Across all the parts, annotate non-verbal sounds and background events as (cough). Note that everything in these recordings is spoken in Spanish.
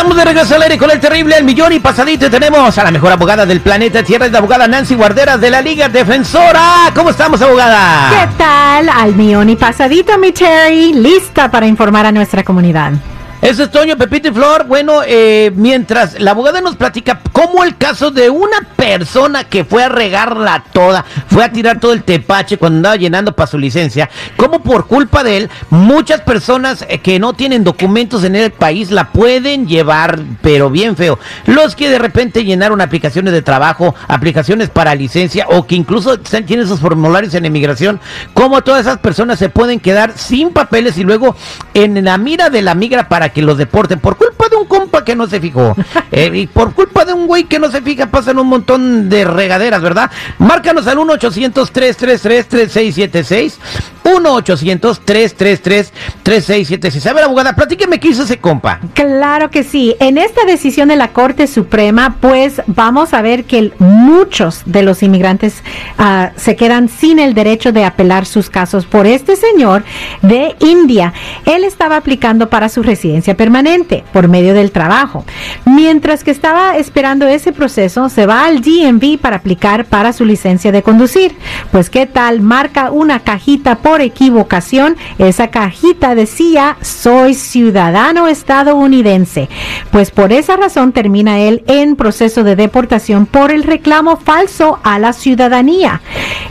Estamos de regreso al aire con el terrible El Millón y pasadito tenemos a la mejor abogada del planeta Tierra, la abogada Nancy Guarderas de la Liga Defensora. ¿Cómo estamos, abogada? ¿Qué tal? Al millón y pasadito, mi Terry, lista para informar a nuestra comunidad. Eso es Toño, Pepito y Flor. Bueno, eh, mientras la abogada nos platica cómo el caso de una persona que fue a regarla toda, fue a tirar todo el tepache cuando andaba llenando para su licencia, cómo por culpa de él, muchas personas eh, que no tienen documentos en el país la pueden llevar, pero bien feo. Los que de repente llenaron aplicaciones de trabajo, aplicaciones para licencia o que incluso tienen sus formularios en emigración, cómo todas esas personas se pueden quedar sin papeles y luego en la mira de la migra para que los deporten por culpa de un compa que no se fijó. (laughs) Eh, y por culpa de un güey que no se fija, pasan un montón de regaderas, ¿verdad? Márcanos al 1-800-333-3676. 1-800-333-3676. A ver, abogada, platíqueme qué hizo ese compa. Claro que sí. En esta decisión de la Corte Suprema, pues vamos a ver que muchos de los inmigrantes uh, se quedan sin el derecho de apelar sus casos por este señor de India. Él estaba aplicando para su residencia permanente por medio del trabajo. Mientras que estaba esperando ese proceso, se va al DMV para aplicar para su licencia de conducir. Pues qué tal, marca una cajita por equivocación. Esa cajita decía, soy ciudadano estadounidense. Pues por esa razón termina él en proceso de deportación por el reclamo falso a la ciudadanía.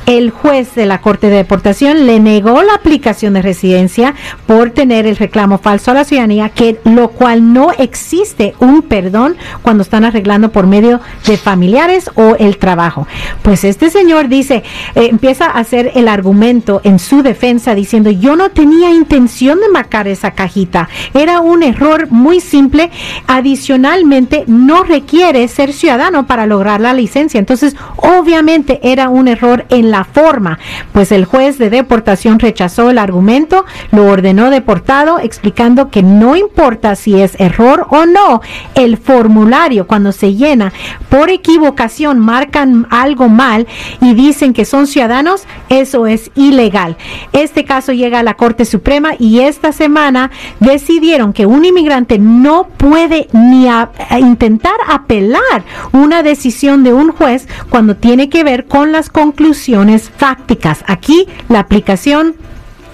El juez de la Corte de Deportación le negó la aplicación de residencia por tener el reclamo falso a la ciudadanía que lo cual no existe un perdón cuando están arreglando por medio de familiares o el trabajo. Pues este señor dice, eh, empieza a hacer el argumento en su defensa diciendo, yo no tenía intención de marcar esa cajita, era un error muy simple, adicionalmente no requiere ser ciudadano para lograr la licencia, entonces obviamente era un error en la forma, pues el juez de deportación rechazó el argumento, lo ordenó deportado explicando que no importa si es error o no, el formulario cuando se llena por equivocación marcan algo mal y dicen que son ciudadanos, eso es ilegal. Este caso llega a la Corte Suprema y esta semana decidieron que un inmigrante no puede ni intentar apelar una decisión de un juez cuando tiene que ver con las conclusiones fácticas. Aquí la aplicación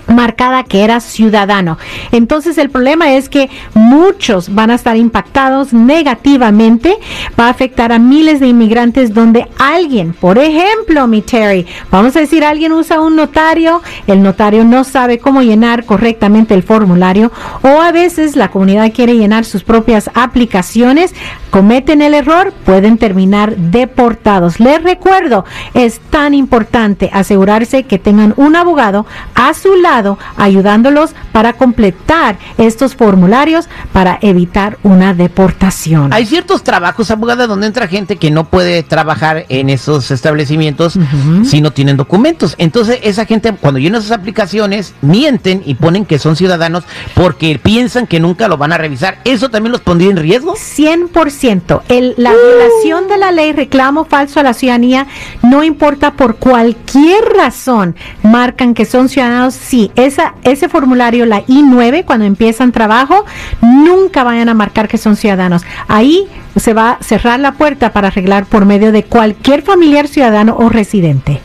marcada que era ciudadano. Entonces el problema es que muchos van a estar impactados negativamente, va a afectar a miles de inmigrantes donde alguien, por ejemplo, mi Terry, vamos a decir, alguien usa un notario, el notario no sabe cómo llenar correctamente el formulario o a veces la comunidad quiere llenar sus propias aplicaciones, cometen el error, pueden terminar deportados. Les recuerdo, es tan importante asegurarse que tengan un abogado a su lado ayudándolos para completar estos formularios para evitar una deportación. Hay ciertos trabajos, abogada, donde entra gente que no puede trabajar en esos establecimientos si no tienen documentos. Entonces, esa gente, cuando llena sus aplicaciones, mienten y ponen que son ciudadanos porque piensan que nunca lo van a revisar. ¿Eso también los pondría en riesgo? 100%. El, la violación de la ley reclamo falso a la ciudadanía, no importa por cualquier razón, marcan que son ciudadanos, sí, esa, ese formulario, la I9, cuando empiezan trabajo, nunca vayan a marcar que son ciudadanos. Ahí se va a cerrar la puerta para arreglar por medio de cualquier familiar ciudadano o residente.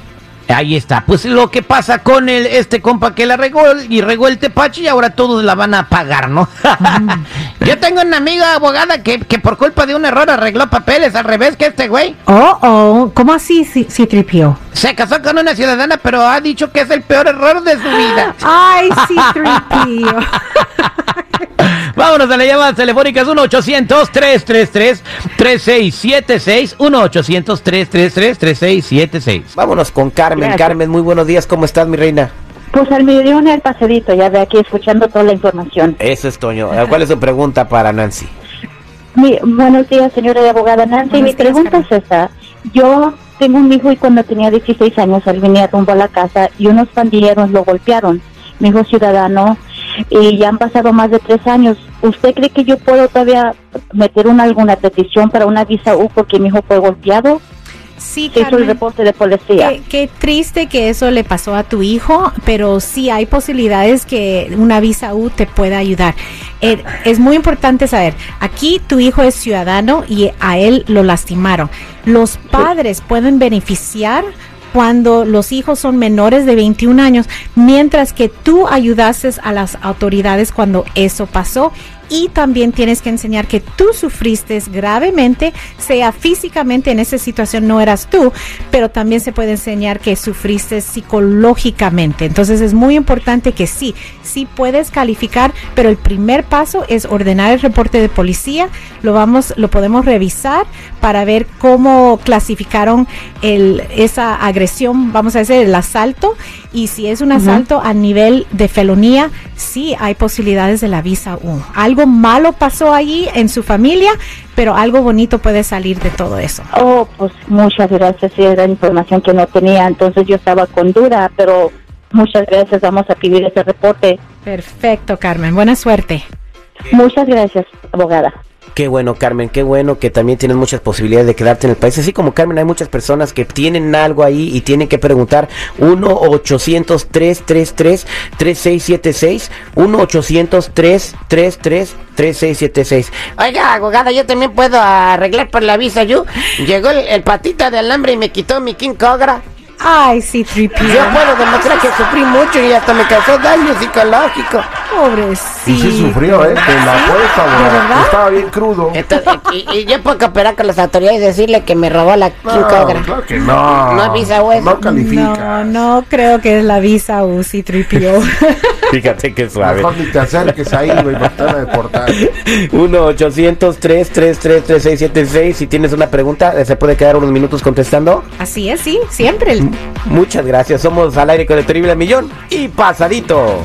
Ahí está. Pues lo que pasa con el, este compa que la regó y regó el tepache y ahora todos la van a pagar, ¿no? Mm. (laughs) Yo tengo una amiga abogada que, que, por culpa de un error arregló papeles al revés que este güey. Oh, oh, ¿cómo así si, si tripió? Se casó con una ciudadana, pero ha dicho que es el peor error de su vida. (laughs) Ay, sí tripió. (laughs) Vámonos a las llamadas telefónicas 1-800-333-3676. 1-800-333-3676. Vámonos con Carmen. Carmen, muy buenos días. ¿Cómo estás, mi reina? Pues al mediodía en el pasadito, ya ve aquí escuchando toda la información. Eso es, Toño. ¿Cuál es su pregunta para Nancy? Mi, buenos días, señora de abogada Nancy. mi pregunta es esa. Yo tengo un hijo y cuando tenía 16 años él venía rumbo a la casa y unos pandilleros lo golpearon. Mi hijo ciudadano y ya han pasado más de tres años. ¿Usted cree que yo puedo todavía meter una alguna petición para una visa U porque mi hijo fue golpeado? Sí, Se hizo el Carmen. reporte de policía. Qué, qué triste que eso le pasó a tu hijo, pero sí hay posibilidades que una visa U te pueda ayudar. Eh, es muy importante saber, aquí tu hijo es ciudadano y a él lo lastimaron. Los padres pueden beneficiar cuando los hijos son menores de 21 años, mientras que tú ayudases a las autoridades cuando eso pasó. Y también tienes que enseñar que tú sufriste gravemente, sea físicamente en esa situación no eras tú, pero también se puede enseñar que sufriste psicológicamente. Entonces es muy importante que sí, sí puedes calificar, pero el primer paso es ordenar el reporte de policía. Lo vamos, lo podemos revisar para ver cómo clasificaron el, esa agresión, vamos a decir, el asalto. Y si es un asalto a nivel de felonía, sí hay posibilidades de la visa U. Algo malo pasó allí en su familia, pero algo bonito puede salir de todo eso. Oh, pues muchas gracias. Sí, era información que no tenía. Entonces yo estaba con duda, pero muchas gracias. Vamos a pedir ese reporte. Perfecto, Carmen. Buena suerte. Muchas gracias, abogada. Qué bueno, Carmen, qué bueno que también tienes muchas posibilidades de quedarte en el país. Así como Carmen, hay muchas personas que tienen algo ahí y tienen que preguntar 1-800-333-3676. 1-800-333-3676. Oiga, abogada, yo también puedo arreglar por la visa, yo. Llegó el, el patita de alambre y me quitó mi King Cobra. Ay, sí, Yo Tripio. puedo demostrar que sufrí mucho y hasta me causó daño psicológico. Pobrecito. Y sí sufrió, ¿eh? Te la apuesto, ¿De verdad? Estaba bien crudo. Entonces, y, y yo puedo cooperar con las autoridades y decirle que me robó la No, claro que no. No es visa U. No califica. No, no creo que es la visa UCI Tripio. (laughs) Fíjate qué suave. Mejor ni te acerques ahí, güey, no te van a deportar. 1-800-333-3676. Si tienes una pregunta, eh, se puede quedar unos minutos contestando. Así es, sí, siempre. Muchas gracias. Somos al aire con el terrible millón y pasadito.